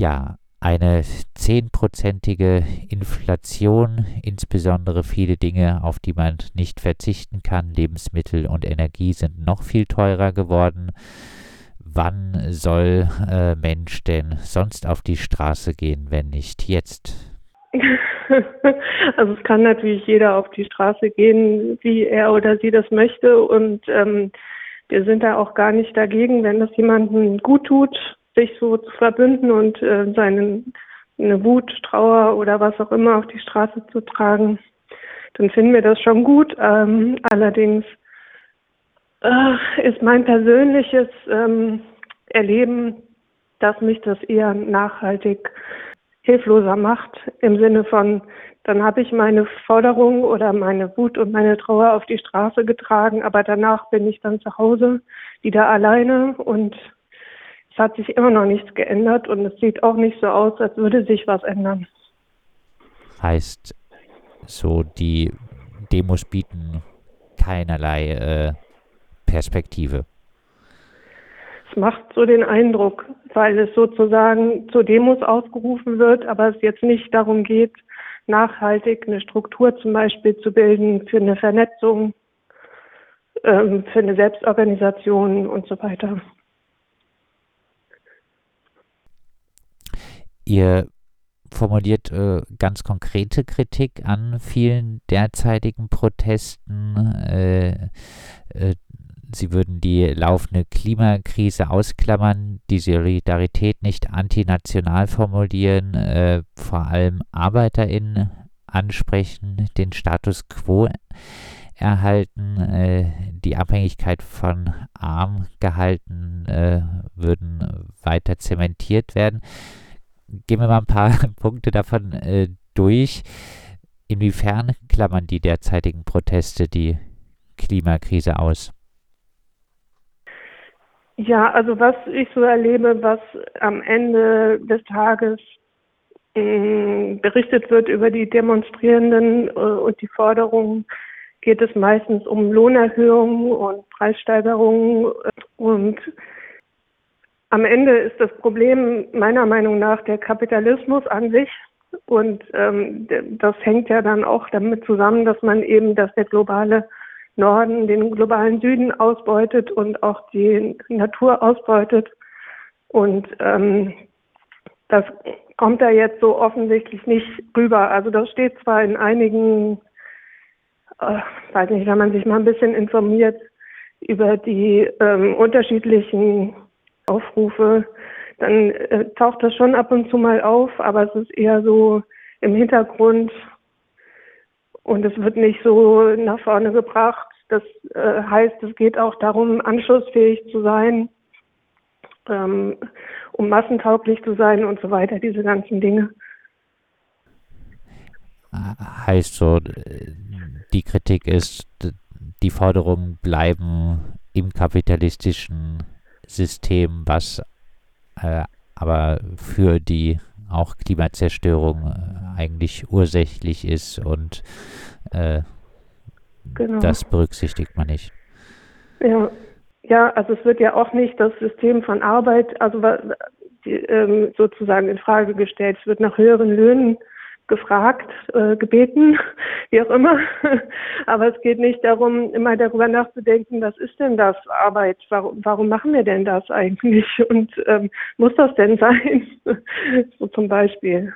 Ja, eine zehnprozentige Inflation, insbesondere viele Dinge, auf die man nicht verzichten kann, Lebensmittel und Energie sind noch viel teurer geworden. Wann soll äh, Mensch denn sonst auf die Straße gehen, wenn nicht jetzt? Also es kann natürlich jeder auf die Straße gehen, wie er oder sie das möchte. Und ähm, wir sind da auch gar nicht dagegen, wenn das jemandem gut tut, sich so zu verbünden und äh, seine eine Wut, Trauer oder was auch immer auf die Straße zu tragen, dann finden wir das schon gut. Ähm, allerdings äh, ist mein persönliches ähm, Erleben, dass mich das eher nachhaltig hilfloser macht, im Sinne von, dann habe ich meine Forderung oder meine Wut und meine Trauer auf die Straße getragen, aber danach bin ich dann zu Hause wieder alleine und es hat sich immer noch nichts geändert und es sieht auch nicht so aus, als würde sich was ändern. Heißt, so die Demos bieten keinerlei äh, Perspektive. Es macht so den Eindruck, weil es sozusagen zu Demos aufgerufen wird, aber es jetzt nicht darum geht, nachhaltig eine Struktur zum Beispiel zu bilden für eine Vernetzung, ähm, für eine Selbstorganisation und so weiter. Ihr formuliert äh, ganz konkrete Kritik an vielen derzeitigen Protesten. Äh, äh, sie würden die laufende Klimakrise ausklammern, die Solidarität nicht antinational formulieren, äh, vor allem ArbeiterInnen ansprechen, den Status quo erhalten, äh, die Abhängigkeit von arm gehalten äh, würden weiter zementiert werden gehen wir mal ein paar Punkte davon äh, durch. Inwiefern klammern die derzeitigen Proteste die Klimakrise aus? Ja, also was ich so erlebe, was am Ende des Tages äh, berichtet wird über die Demonstrierenden äh, und die Forderungen, geht es meistens um Lohnerhöhungen und Preissteigerungen und am Ende ist das Problem meiner Meinung nach der Kapitalismus an sich. Und ähm, das hängt ja dann auch damit zusammen, dass man eben, dass der globale Norden den globalen Süden ausbeutet und auch die Natur ausbeutet. Und ähm, das kommt da jetzt so offensichtlich nicht rüber. Also das steht zwar in einigen, äh, weiß nicht, wenn man sich mal ein bisschen informiert über die ähm, unterschiedlichen Aufrufe, dann äh, taucht das schon ab und zu mal auf, aber es ist eher so im Hintergrund und es wird nicht so nach vorne gebracht. Das äh, heißt, es geht auch darum, anschlussfähig zu sein, ähm, um massentauglich zu sein und so weiter, diese ganzen Dinge. Heißt so, die Kritik ist, die Forderungen bleiben im kapitalistischen System, was äh, aber für die auch Klimazerstörung äh, eigentlich ursächlich ist und äh, genau. das berücksichtigt man nicht. Ja. ja, also es wird ja auch nicht das System von Arbeit, also die, ähm, sozusagen in Frage gestellt. Es wird nach höheren Löhnen gefragt, äh, gebeten, wie auch immer. Aber es geht nicht darum, immer darüber nachzudenken, was ist denn das Arbeit? Warum, warum machen wir denn das eigentlich? Und ähm, muss das denn sein? so zum Beispiel.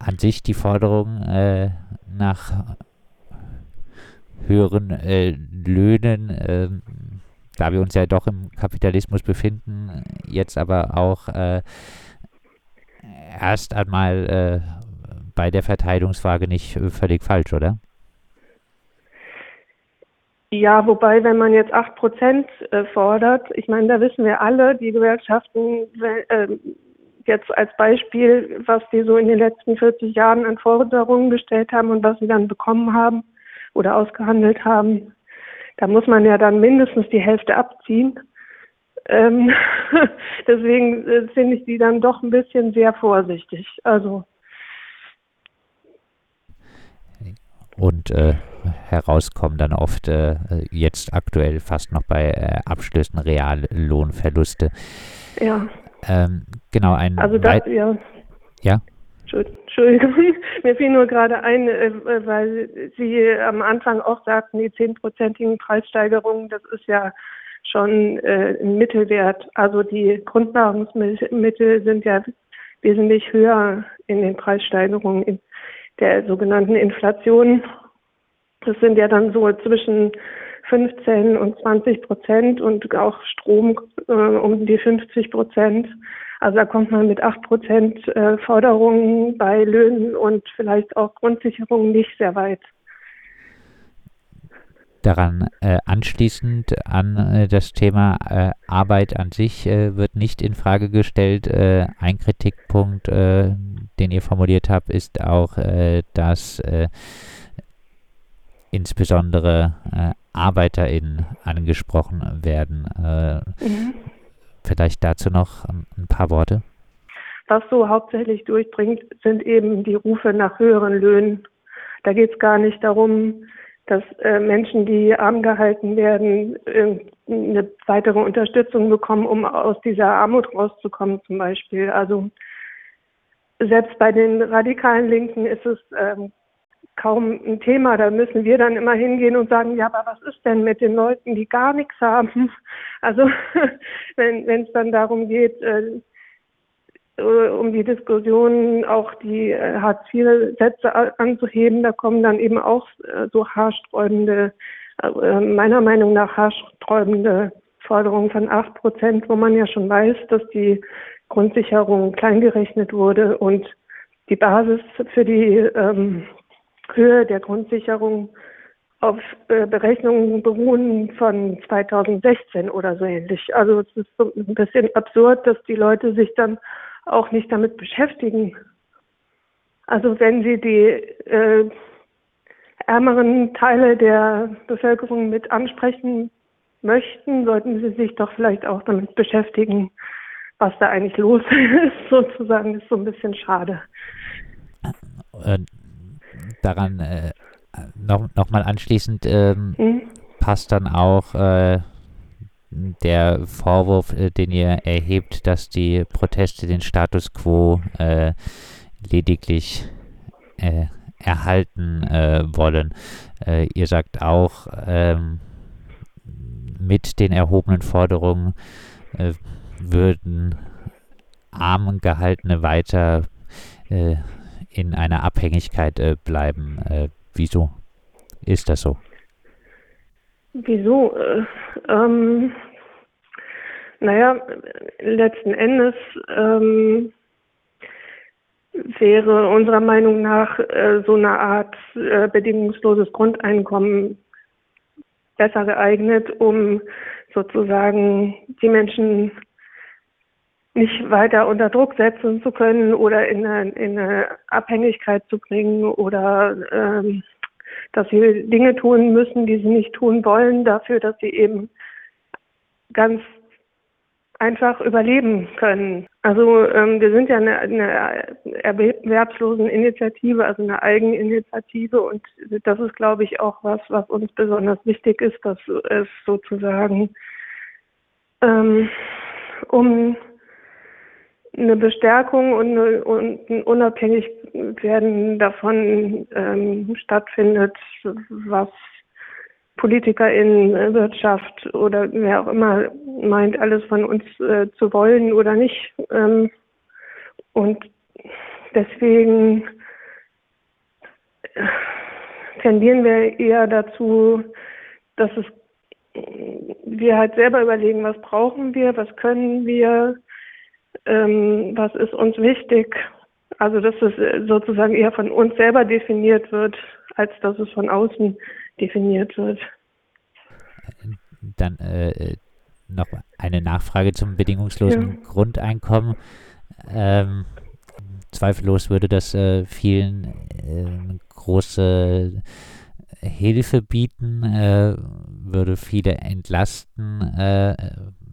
An sich die Forderung äh, nach höheren äh, Löhnen, ähm, da wir uns ja doch im Kapitalismus befinden, jetzt aber auch äh, erst einmal äh, bei der Verteilungsfrage nicht äh, völlig falsch, oder? Ja, wobei, wenn man jetzt 8 Prozent äh, fordert, ich meine, da wissen wir alle, die Gewerkschaften, äh, jetzt als Beispiel, was die so in den letzten 40 Jahren an Forderungen gestellt haben und was sie dann bekommen haben oder ausgehandelt haben, da muss man ja dann mindestens die Hälfte abziehen. Ähm, deswegen äh, finde ich die dann doch ein bisschen sehr vorsichtig. Also und äh, herauskommen dann oft äh, jetzt aktuell fast noch bei äh, Abschlüssen Reallohnverluste. Ja. Ähm, genau, ein. Also das, ja. Ja. Entschuldigung, mir fiel nur gerade ein, äh, weil Sie am Anfang auch sagten, die zehnprozentigen Preissteigerungen, das ist ja schon äh, ein Mittelwert. Also die Grundnahrungsmittel sind ja wesentlich höher in den Preissteigerungen in der sogenannten Inflation. Das sind ja dann so zwischen 15 und 20 Prozent und auch Strom äh, um die 50 Prozent. Also da kommt man mit 8 Prozent äh, Forderungen bei Löhnen und vielleicht auch Grundsicherungen nicht sehr weit. Daran äh, anschließend an äh, das Thema äh, Arbeit an sich äh, wird nicht in Frage gestellt. Äh, ein Kritikpunkt, äh, den ihr formuliert habt, ist auch, dass insbesondere ArbeiterInnen angesprochen werden. Mhm. Vielleicht dazu noch ein, ein paar Worte. Was so hauptsächlich durchdringt, sind eben die Rufe nach höheren Löhnen. Da geht es gar nicht darum, dass äh, Menschen, die arm gehalten werden, eine weitere Unterstützung bekommen, um aus dieser Armut rauszukommen zum Beispiel. Also selbst bei den radikalen Linken ist es ähm, kaum ein Thema. Da müssen wir dann immer hingehen und sagen, ja, aber was ist denn mit den Leuten, die gar nichts haben? Also wenn es dann darum geht, äh, um die Diskussion auch die äh, Hartz-IV-Sätze anzuheben, da kommen dann eben auch äh, so haarsträubende, äh, meiner Meinung nach haarsträubende Forderungen von 8 Prozent, wo man ja schon weiß, dass die Grundsicherung kleingerechnet wurde und die Basis für die ähm, Höhe der Grundsicherung auf äh, Berechnungen beruhen von 2016 oder so ähnlich. Also es ist so ein bisschen absurd, dass die Leute sich dann auch nicht damit beschäftigen. Also wenn Sie die äh, ärmeren Teile der Bevölkerung mit ansprechen möchten, sollten Sie sich doch vielleicht auch damit beschäftigen, was da eigentlich los ist, sozusagen. Ist so ein bisschen schade. Äh, daran äh, noch, noch mal anschließend ähm, mhm. passt dann auch äh, der Vorwurf, äh, den ihr erhebt, dass die Proteste den Status quo äh, lediglich äh, erhalten äh, wollen. Äh, ihr sagt auch, ähm, mit den erhobenen Forderungen würden arm gehaltene weiter in einer Abhängigkeit äh, bleiben. Äh, wieso ist das so? Wieso? Äh, ähm, naja, letzten Endes ähm, wäre unserer Meinung nach äh, so eine Art äh, bedingungsloses Grundeinkommen besser geeignet, um sozusagen die Menschen nicht weiter unter Druck setzen zu können oder in eine, in eine Abhängigkeit zu bringen oder ähm, dass sie Dinge tun müssen, die sie nicht tun wollen, dafür, dass sie eben ganz einfach überleben können. Also ähm, wir sind ja eine, eine erwerbslosen Initiative, also eine Eigeninitiative und das ist, glaube ich, auch was, was uns besonders wichtig ist, dass es sozusagen ähm, um eine Bestärkung und, und ein Unabhängigwerden davon ähm, stattfindet, was Politiker in Wirtschaft oder wer auch immer meint, alles von uns äh, zu wollen oder nicht. Ähm, und deswegen tendieren wir eher dazu, dass es wir halt selber überlegen, was brauchen wir, was können wir, ähm, was ist uns wichtig. Also dass es sozusagen eher von uns selber definiert wird, als dass es von außen definiert wird. Dann äh, noch eine Nachfrage zum bedingungslosen ja. Grundeinkommen. Ähm, zweifellos würde das äh, vielen äh, große Hilfe bieten, äh, würde viele entlasten äh,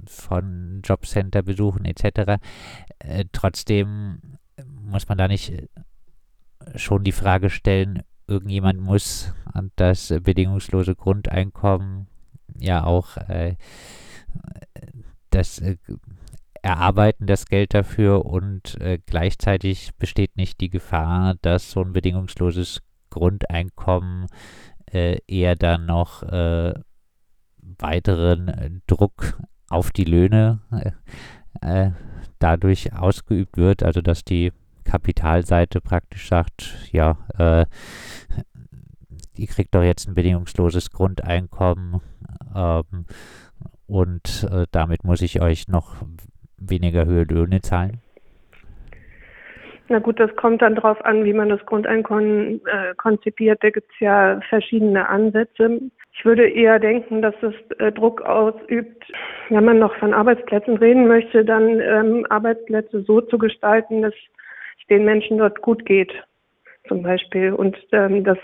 von Jobcenter-Besuchen etc. Äh, trotzdem muss man da nicht äh, schon die Frage stellen, irgendjemand muss das bedingungslose Grundeinkommen ja auch äh, das äh, erarbeiten das Geld dafür und äh, gleichzeitig besteht nicht die Gefahr, dass so ein bedingungsloses Grundeinkommen äh, eher dann noch äh, weiteren Druck auf die Löhne äh, dadurch ausgeübt wird, also dass die Kapitalseite praktisch sagt, ja, äh, ihr kriegt doch jetzt ein bedingungsloses Grundeinkommen ähm, und äh, damit muss ich euch noch weniger Höhe Löhne zahlen? Na gut, das kommt dann darauf an, wie man das Grundeinkommen äh, konzipiert. Da gibt es ja verschiedene Ansätze. Ich würde eher denken, dass es äh, Druck ausübt, wenn man noch von Arbeitsplätzen reden möchte, dann ähm, Arbeitsplätze so zu gestalten, dass es den Menschen dort gut geht, zum Beispiel. Und ähm, das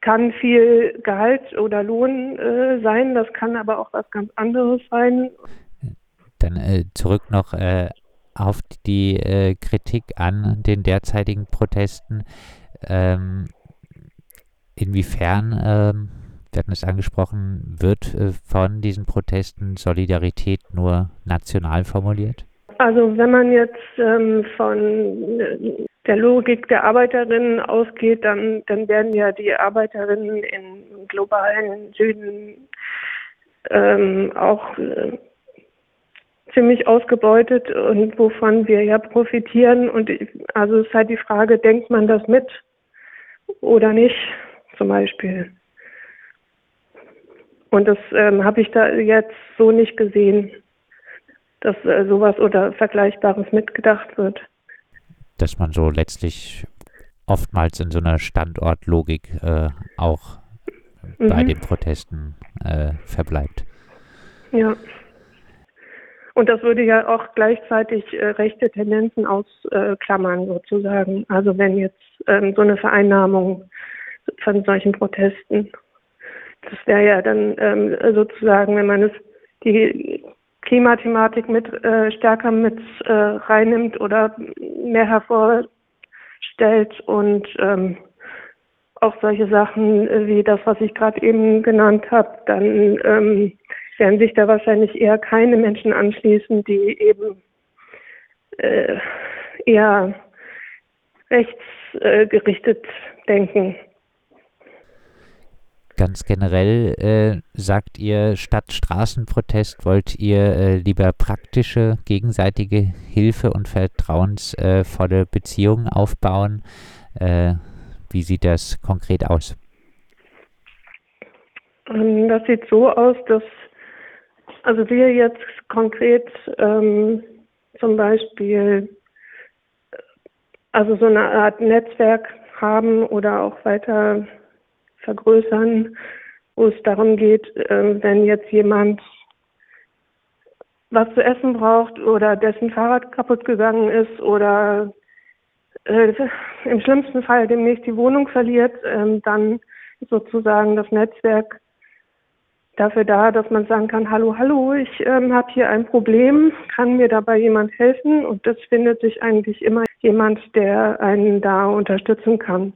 kann viel Gehalt oder Lohn äh, sein, das kann aber auch was ganz anderes sein. Dann äh, zurück noch äh, auf die äh, Kritik an den derzeitigen Protesten. Ähm, inwiefern, ähm, wir hatten es angesprochen, wird äh, von diesen Protesten Solidarität nur national formuliert? Also wenn man jetzt ähm, von äh, der Logik der Arbeiterinnen ausgeht, dann, dann werden ja die Arbeiterinnen im globalen Süden ähm, auch äh, ziemlich ausgebeutet und wovon wir ja profitieren. Und ich, also es ist halt die Frage, denkt man das mit oder nicht, zum Beispiel. Und das ähm, habe ich da jetzt so nicht gesehen, dass äh, sowas oder Vergleichbares mitgedacht wird. Dass man so letztlich oftmals in so einer Standortlogik äh, auch mhm. bei den Protesten äh, verbleibt. Ja. Und das würde ja auch gleichzeitig äh, rechte Tendenzen ausklammern, sozusagen. Also wenn jetzt ähm, so eine Vereinnahmung von solchen Protesten, das wäre ja dann ähm, sozusagen, wenn man es die Klimathematik mit äh, stärker mit äh, reinnimmt oder mehr hervorstellt und ähm, auch solche Sachen wie das, was ich gerade eben genannt habe, dann ähm, werden sich da wahrscheinlich eher keine Menschen anschließen, die eben äh, eher rechtsgerichtet denken. Ganz generell äh, sagt ihr, statt Straßenprotest wollt ihr äh, lieber praktische, gegenseitige Hilfe und vertrauensvolle Beziehungen aufbauen. Äh, wie sieht das konkret aus? Ähm, das sieht so aus, dass also wir jetzt konkret ähm, zum Beispiel also so eine Art Netzwerk haben oder auch weiter vergrößern, wo es darum geht, äh, wenn jetzt jemand was zu essen braucht oder dessen Fahrrad kaputt gegangen ist oder äh, im schlimmsten Fall demnächst die Wohnung verliert, äh, dann sozusagen das Netzwerk dafür da, dass man sagen kann, hallo, hallo, ich ähm, habe hier ein Problem, kann mir dabei jemand helfen? Und das findet sich eigentlich immer jemand, der einen da unterstützen kann.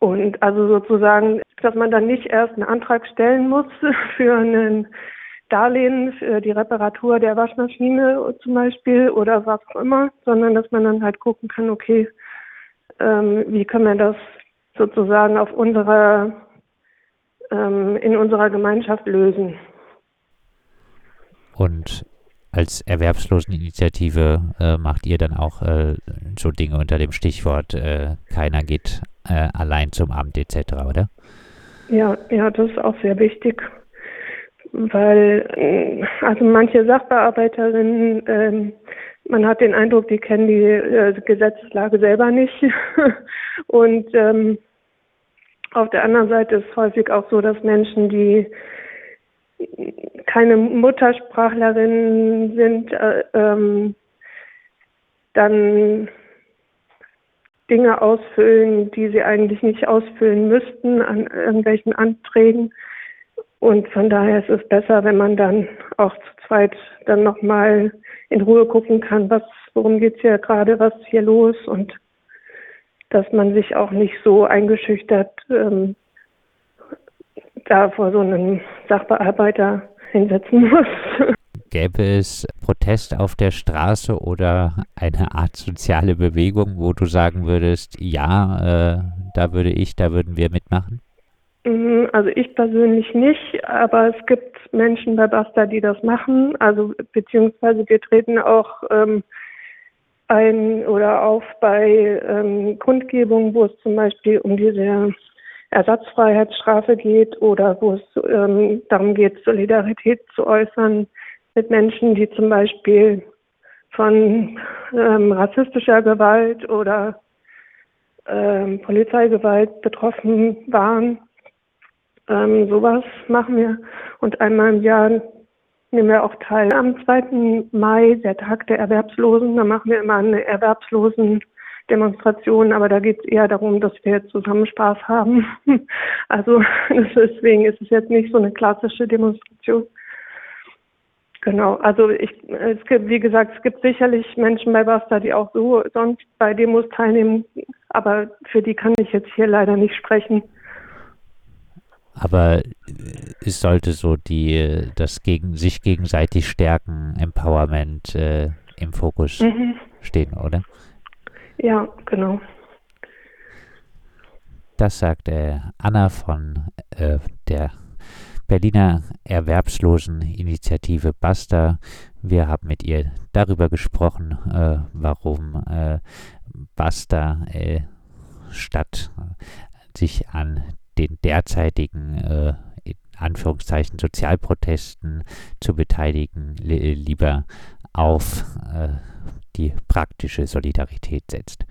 Und also sozusagen, dass man dann nicht erst einen Antrag stellen muss für einen Darlehen für die Reparatur der Waschmaschine zum Beispiel oder was auch immer, sondern dass man dann halt gucken kann, okay, ähm, wie können wir das sozusagen auf unserer ähm, in unserer Gemeinschaft lösen. Und als Erwerbsloseninitiative äh, macht ihr dann auch äh, so Dinge unter dem Stichwort äh, keiner geht äh, allein zum Amt etc., oder? Ja, ja, das ist auch sehr wichtig, weil äh, also manche Sachbearbeiterinnen, ähm, man hat den Eindruck, die kennen die äh, Gesetzeslage selber nicht und ähm, auf der anderen Seite ist es häufig auch so, dass Menschen, die keine Muttersprachlerinnen sind, äh, ähm, dann Dinge ausfüllen, die sie eigentlich nicht ausfüllen müssten an irgendwelchen Anträgen. Und von daher ist es besser, wenn man dann auch zu zweit dann nochmal in Ruhe gucken kann, was, worum geht's hier gerade, was ist hier los und dass man sich auch nicht so eingeschüchtert ähm, da vor so einem Sachbearbeiter hinsetzen muss. Gäbe es Protest auf der Straße oder eine Art soziale Bewegung, wo du sagen würdest, ja, äh, da würde ich, da würden wir mitmachen? Mhm, also ich persönlich nicht, aber es gibt Menschen bei Basta, die das machen. Also beziehungsweise wir treten auch ähm, ein oder auf bei ähm, Kundgebungen, wo es zum Beispiel um diese Ersatzfreiheitsstrafe geht oder wo es ähm, darum geht, Solidarität zu äußern mit Menschen, die zum Beispiel von ähm, rassistischer Gewalt oder ähm, Polizeigewalt betroffen waren. Ähm, sowas machen wir. Und einmal im Jahr nehmen wir auch teil. Am 2. Mai, der Tag der Erwerbslosen, da machen wir immer eine Erwerbslosen-Demonstration, aber da geht es eher darum, dass wir zusammen Spaß haben. Also deswegen ist es jetzt nicht so eine klassische Demonstration. Genau, also ich, es gibt, wie gesagt, es gibt sicherlich Menschen bei Basta, die auch so sonst bei Demos teilnehmen, aber für die kann ich jetzt hier leider nicht sprechen. Aber es sollte so die, das gegen, sich gegenseitig stärken, Empowerment äh, im Fokus mhm. stehen, oder? Ja, genau. Das sagt äh, Anna von äh, der Berliner Erwerbsloseninitiative Basta. Wir haben mit ihr darüber gesprochen, äh, warum äh, Basta statt sich an den derzeitigen äh, Anführungszeichen Sozialprotesten zu beteiligen, li lieber auf äh, die praktische Solidarität setzt.